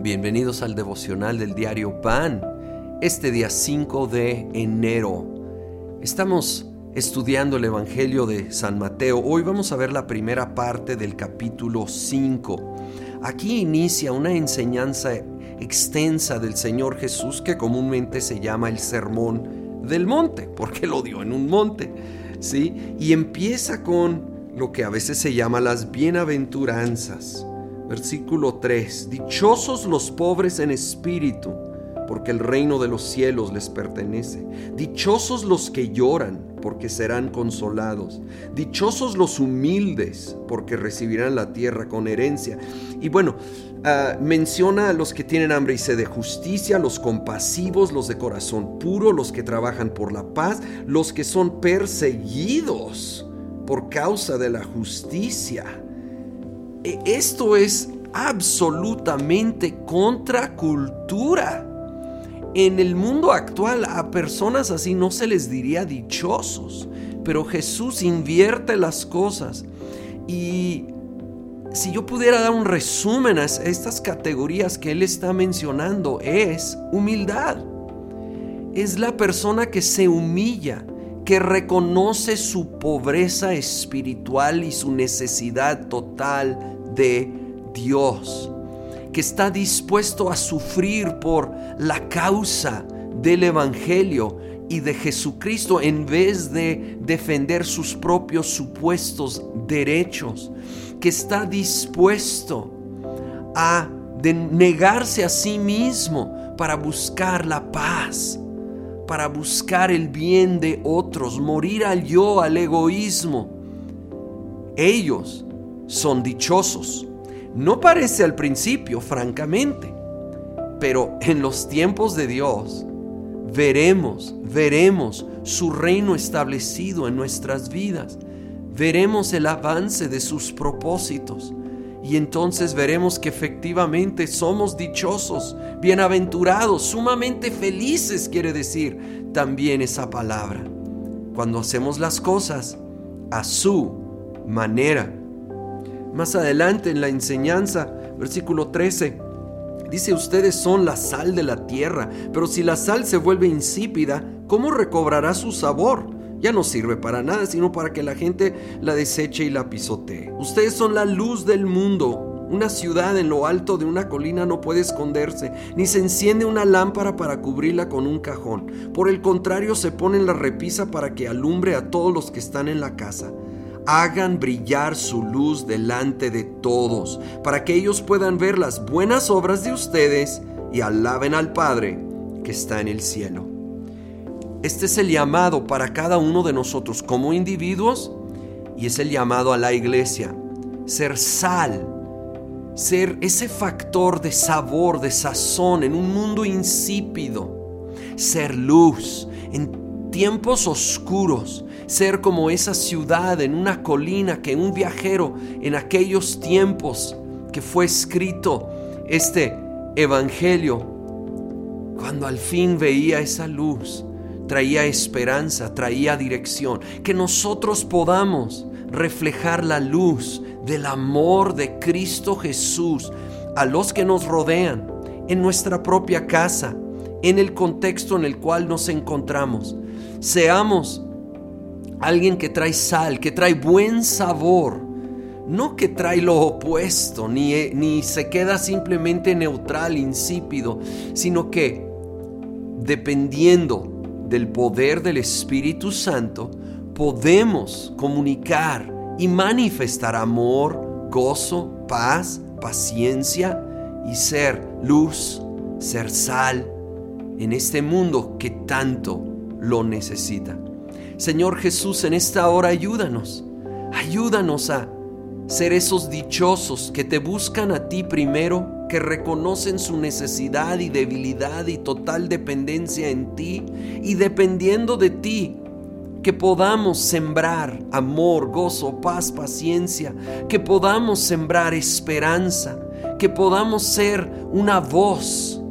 Bienvenidos al devocional del diario Pan, este día 5 de enero. Estamos estudiando el Evangelio de San Mateo. Hoy vamos a ver la primera parte del capítulo 5. Aquí inicia una enseñanza extensa del Señor Jesús que comúnmente se llama el Sermón del Monte, porque lo dio en un monte, ¿sí? Y empieza con lo que a veces se llama las bienaventuranzas Versículo 3. Dichosos los pobres en espíritu, porque el reino de los cielos les pertenece. Dichosos los que lloran, porque serán consolados. Dichosos los humildes, porque recibirán la tierra con herencia. Y bueno, uh, menciona a los que tienen hambre y sed de justicia, los compasivos, los de corazón puro, los que trabajan por la paz, los que son perseguidos por causa de la justicia esto es absolutamente contracultura. En el mundo actual a personas así no se les diría dichosos, pero Jesús invierte las cosas. Y si yo pudiera dar un resumen a estas categorías que él está mencionando, es humildad. Es la persona que se humilla, que reconoce su pobreza espiritual y su necesidad total de Dios, que está dispuesto a sufrir por la causa del Evangelio y de Jesucristo en vez de defender sus propios supuestos derechos, que está dispuesto a negarse a sí mismo para buscar la paz, para buscar el bien de otros, morir al yo, al egoísmo. Ellos son dichosos. No parece al principio, francamente, pero en los tiempos de Dios veremos, veremos su reino establecido en nuestras vidas. Veremos el avance de sus propósitos. Y entonces veremos que efectivamente somos dichosos, bienaventurados, sumamente felices, quiere decir también esa palabra. Cuando hacemos las cosas a su manera. Más adelante en la enseñanza, versículo 13, dice, ustedes son la sal de la tierra, pero si la sal se vuelve insípida, ¿cómo recobrará su sabor? Ya no sirve para nada, sino para que la gente la deseche y la pisotee. Ustedes son la luz del mundo. Una ciudad en lo alto de una colina no puede esconderse, ni se enciende una lámpara para cubrirla con un cajón. Por el contrario, se pone en la repisa para que alumbre a todos los que están en la casa. Hagan brillar su luz delante de todos, para que ellos puedan ver las buenas obras de ustedes y alaben al Padre que está en el cielo. Este es el llamado para cada uno de nosotros como individuos y es el llamado a la iglesia. Ser sal, ser ese factor de sabor, de sazón en un mundo insípido. Ser luz en tiempos oscuros. Ser como esa ciudad en una colina que un viajero en aquellos tiempos que fue escrito este evangelio, cuando al fin veía esa luz, traía esperanza, traía dirección. Que nosotros podamos reflejar la luz del amor de Cristo Jesús a los que nos rodean, en nuestra propia casa, en el contexto en el cual nos encontramos. Seamos alguien que trae sal, que trae buen sabor, no que trae lo opuesto, ni, ni se queda simplemente neutral, insípido, sino que dependiendo del poder del Espíritu Santo, podemos comunicar y manifestar amor, gozo, paz, paciencia y ser luz, ser sal en este mundo que tanto lo necesita. Señor Jesús, en esta hora ayúdanos, ayúdanos a ser esos dichosos que te buscan a ti primero que reconocen su necesidad y debilidad y total dependencia en ti y dependiendo de ti, que podamos sembrar amor, gozo, paz, paciencia, que podamos sembrar esperanza, que podamos ser una voz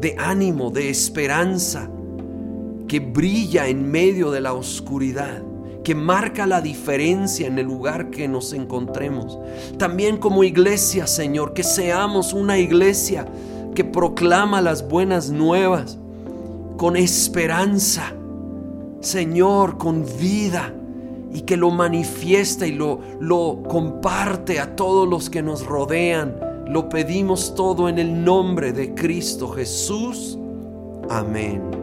de ánimo, de esperanza, que brilla en medio de la oscuridad que marca la diferencia en el lugar que nos encontremos. También como iglesia, Señor, que seamos una iglesia que proclama las buenas nuevas con esperanza, Señor, con vida y que lo manifiesta y lo, lo comparte a todos los que nos rodean. Lo pedimos todo en el nombre de Cristo Jesús. Amén.